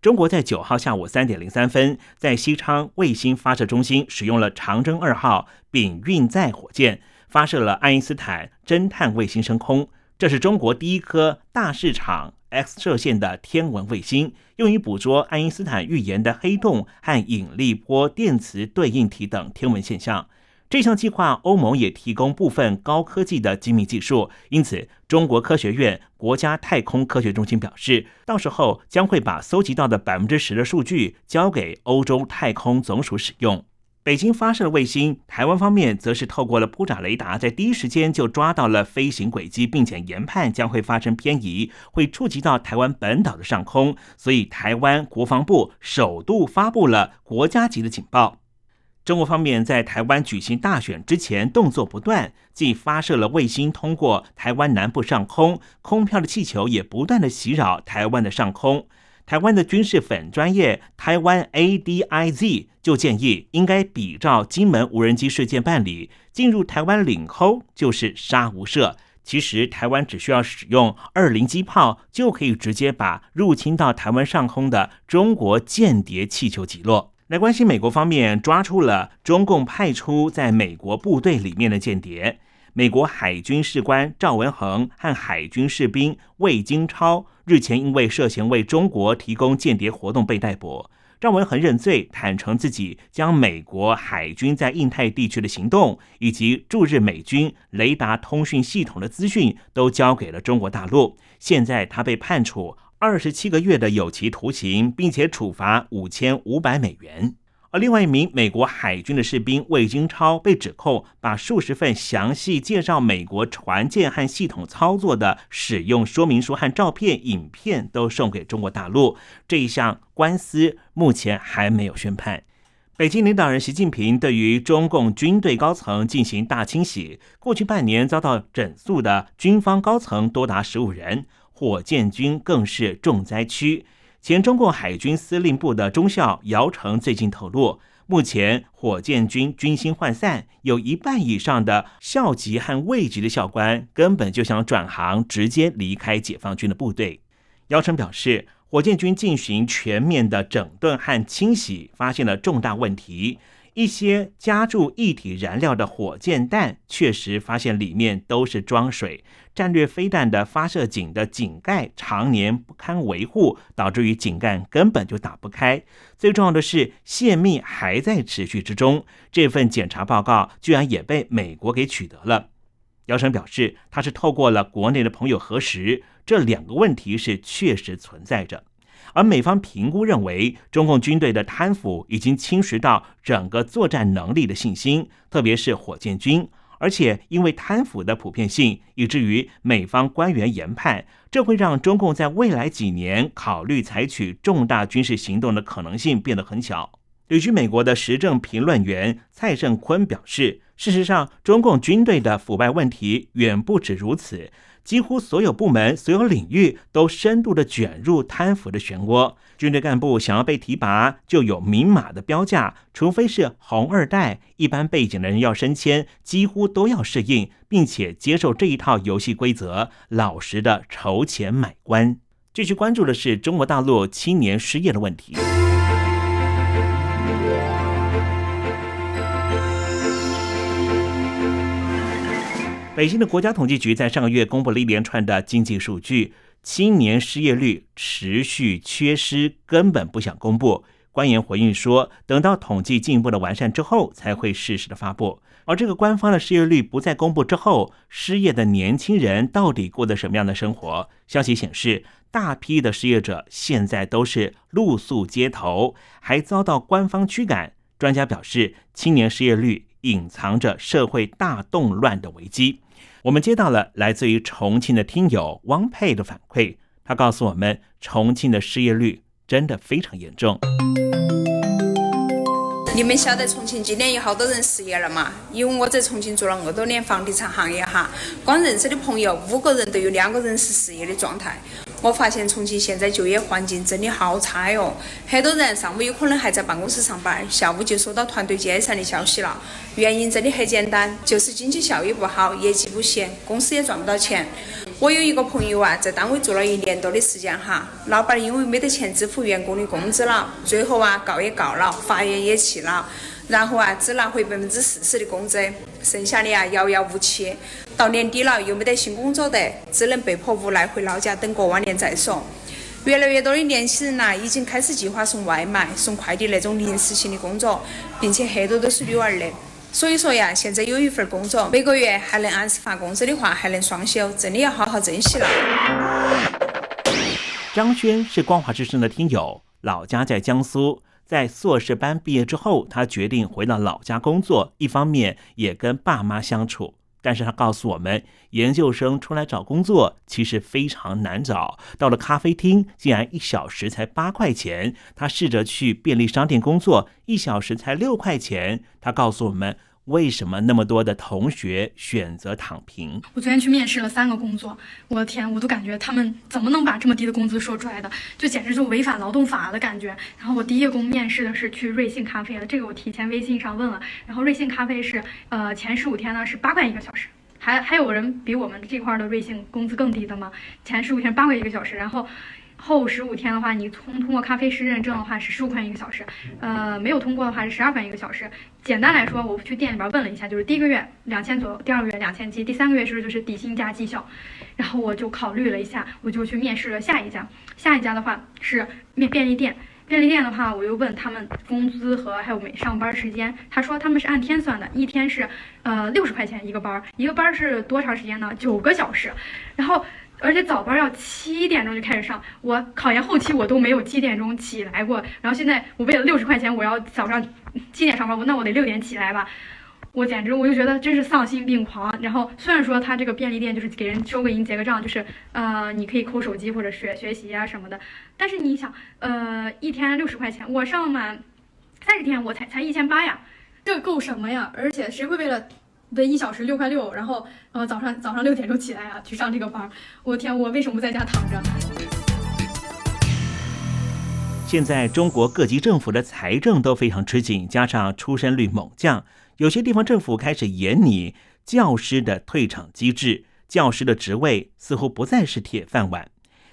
中国在九号下午三点零三分，在西昌卫星发射中心使用了长征二号丙运载火箭，发射了爱因斯坦侦探卫星升空。这是中国第一颗大市场 X 射线的天文卫星，用于捕捉爱因斯坦预言的黑洞和引力波电磁对应体等天文现象。这项计划，欧盟也提供部分高科技的精密技术，因此，中国科学院国家太空科学中心表示，到时候将会把搜集到的百分之十的数据交给欧洲太空总署使用。北京发射的卫星，台湾方面则是透过了铺展雷达，在第一时间就抓到了飞行轨迹，并且研判将会发生偏移，会触及到台湾本岛的上空，所以台湾国防部首度发布了国家级的警报。中国方面在台湾举行大选之前动作不断，既发射了卫星通过台湾南部上空，空飘的气球也不断的袭扰台湾的上空。台湾的军事粉专业台湾 ADIZ 就建议，应该比照金门无人机事件办理，进入台湾领空就是杀无赦。其实台湾只需要使用二零机炮，就可以直接把入侵到台湾上空的中国间谍气球击落。来关心美国方面抓出了中共派出在美国部队里面的间谍，美国海军士官赵文恒和海军士兵魏金超日前因为涉嫌为中国提供间谍活动被逮捕。赵文恒认罪，坦诚自己将美国海军在印太地区的行动以及驻日美军雷达通讯系统的资讯都交给了中国大陆。现在他被判处。二十七个月的有期徒刑，并且处罚五千五百美元。而另外一名美国海军的士兵魏金超被指控把数十份详细介绍美国船舰和系统操作的使用说明书和照片、影片都送给中国大陆。这一项官司目前还没有宣判。北京领导人习近平对于中共军队高层进行大清洗，过去半年遭到整肃的军方高层多达十五人。火箭军更是重灾区。前中共海军司令部的中校姚成最近透露，目前火箭军军心涣散，有一半以上的校级和尉级的校官根本就想转行，直接离开解放军的部队。姚成表示，火箭军进行全面的整顿和清洗，发现了重大问题。一些加注液体燃料的火箭弹，确实发现里面都是装水。战略飞弹的发射井的井盖常年不堪维护，导致于井盖根本就打不开。最重要的是，泄密还在持续之中。这份检查报告居然也被美国给取得了。姚晨表示，他是透过了国内的朋友核实，这两个问题是确实存在着。而美方评估认为，中共军队的贪腐已经侵蚀到整个作战能力的信心，特别是火箭军。而且因为贪腐的普遍性，以至于美方官员研判，这会让中共在未来几年考虑采取重大军事行动的可能性变得很小。旅居美国的时政评论员蔡胜坤表示，事实上，中共军队的腐败问题远不止如此。几乎所有部门、所有领域都深度的卷入贪腐的漩涡。军队干部想要被提拔，就有明码的标价，除非是红二代，一般背景的人要升迁，几乎都要适应，并且接受这一套游戏规则，老实的筹钱买官。继续关注的是中国大陆青年失业的问题。北京的国家统计局在上个月公布了一连串的经济数据，青年失业率持续缺失，根本不想公布。官员回应说，等到统计进一步的完善之后，才会适时的发布。而这个官方的失业率不再公布之后，失业的年轻人到底过的什么样的生活？消息显示，大批的失业者现在都是露宿街头，还遭到官方驱赶。专家表示，青年失业率隐藏着社会大动乱的危机。我们接到了来自于重庆的听友汪佩的反馈，他告诉我们，重庆的失业率真的非常严重。你们晓得重庆今年有好多人失业了嘛？因为我在重庆做了那么多年房地产行业哈，光认识的朋友五个人都有两个人是失业的状态。我发现重庆现在就业环境真的好差哟，很多人上午有可能还在办公室上班，下午就收到团队解散的消息了。原因真的很简单，就是经济效益不好，业绩不行，公司也赚不到钱。我有一个朋友啊，在单位做了一年多的时间哈，老板因为没得钱支付员工的工资了，最后啊告也告了，法院也去了。然后啊，只拿回百分之四十的工资，剩下的啊遥遥无期。到年底了，又没得新工作得，只能被迫无奈回老家等过完年再说。越来越多的年轻人呐，已经开始计划送外卖、送快递那种临时性的工作，并且很多都是女娃儿的。所以说呀，现在有一份工作，每个月还能按时发工资的话，还能双休，真的要好好珍惜了。张轩是光华之声的听友，老家在江苏。在硕士班毕业之后，他决定回到老家工作，一方面也跟爸妈相处。但是他告诉我们，研究生出来找工作其实非常难找。到了咖啡厅，竟然一小时才八块钱。他试着去便利商店工作，一小时才六块钱。他告诉我们。为什么那么多的同学选择躺平？我昨天去面试了三个工作，我的天，我都感觉他们怎么能把这么低的工资说出来的，就简直就违反劳动法的感觉。然后我第一个工面试的是去瑞幸咖啡的，这个我提前微信上问了。然后瑞幸咖啡是，呃，前十五天呢是八块一个小时，还还有人比我们这块的瑞幸工资更低的吗？前十五天八块一个小时，然后。后十五天的话，你通通过咖啡师认证的话是十五块钱一个小时，呃，没有通过的话是十二块钱一个小时。简单来说，我去店里边问了一下，就是第一个月两千左右，第二个月两千七，第三个月是不是就是底薪加绩效？然后我就考虑了一下，我就去面试了下一家。下一家的话是面便利店，便利店的话，我又问他们工资和还有每上班时间，他说他们是按天算的，一天是呃六十块钱一个班，一个班是多长时间呢？九个小时，然后。而且早班要七点钟就开始上，我考研后期我都没有七点钟起来过。然后现在我为了六十块钱，我要早上七点上班，我那我得六点起来吧。我简直我就觉得真是丧心病狂。然后虽然说他这个便利店就是给人收个银结个账，就是呃你可以抠手机或者学学习啊什么的，但是你想呃一天六十块钱，我上满三十天我才才一千八呀，这够什么呀？而且谁会为了？对一小时六块六，然后呃早上早上六点钟起来啊，去上这个班。我天，我为什么不在家躺着？现在中国各级政府的财政都非常吃紧，加上出生率猛降，有些地方政府开始严拟教师的退场机制，教师的职位似乎不再是铁饭碗。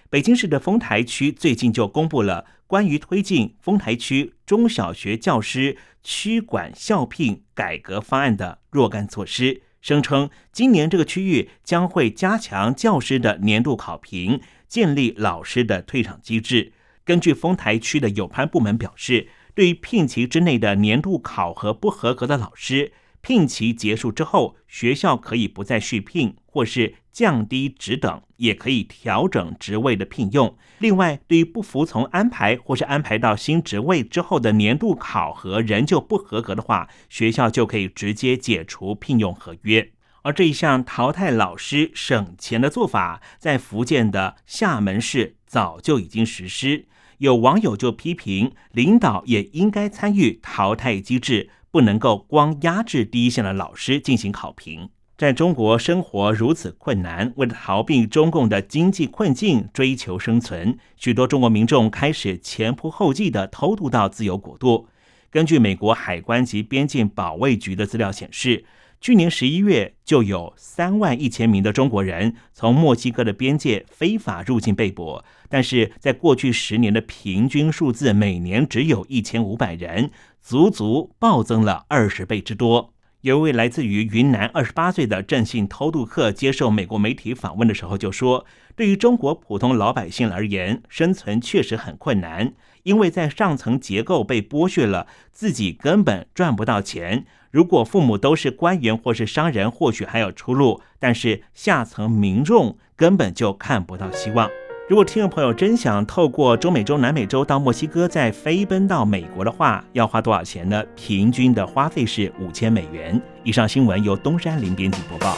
北京市的丰台区最近就公布了关于推进丰台区中小学教师区管校聘改革方案的若干措施，声称今年这个区域将会加强教师的年度考评，建立老师的退场机制。根据丰台区的有关部门表示，对于聘期之内的年度考核不合格的老师，聘期结束之后，学校可以不再续聘，或是降低职等，也可以调整职位的聘用。另外，对于不服从安排或是安排到新职位之后的年度考核仍旧不合格的话，学校就可以直接解除聘用合约。而这一项淘汰老师省钱的做法，在福建的厦门市早就已经实施。有网友就批评，领导也应该参与淘汰机制。不能够光压制第一线的老师进行考评。在中国生活如此困难，为了逃避中共的经济困境，追求生存，许多中国民众开始前仆后继地偷渡到自由国度。根据美国海关及边境保卫局的资料显示，去年十一月就有三万一千名的中国人从墨西哥的边界非法入境被捕，但是在过去十年的平均数字每年只有一千五百人。足足暴增了二十倍之多。有一位来自于云南二十八岁的郑姓偷渡客接受美国媒体访问的时候就说：“对于中国普通老百姓而言，生存确实很困难，因为在上层结构被剥削了，自己根本赚不到钱。如果父母都是官员或是商人，或许还有出路，但是下层民众根本就看不到希望。”如果听众朋友真想透过中美洲、南美洲到墨西哥，再飞奔到美国的话，要花多少钱呢？平均的花费是五千美元。以上新闻由东山林编辑播报。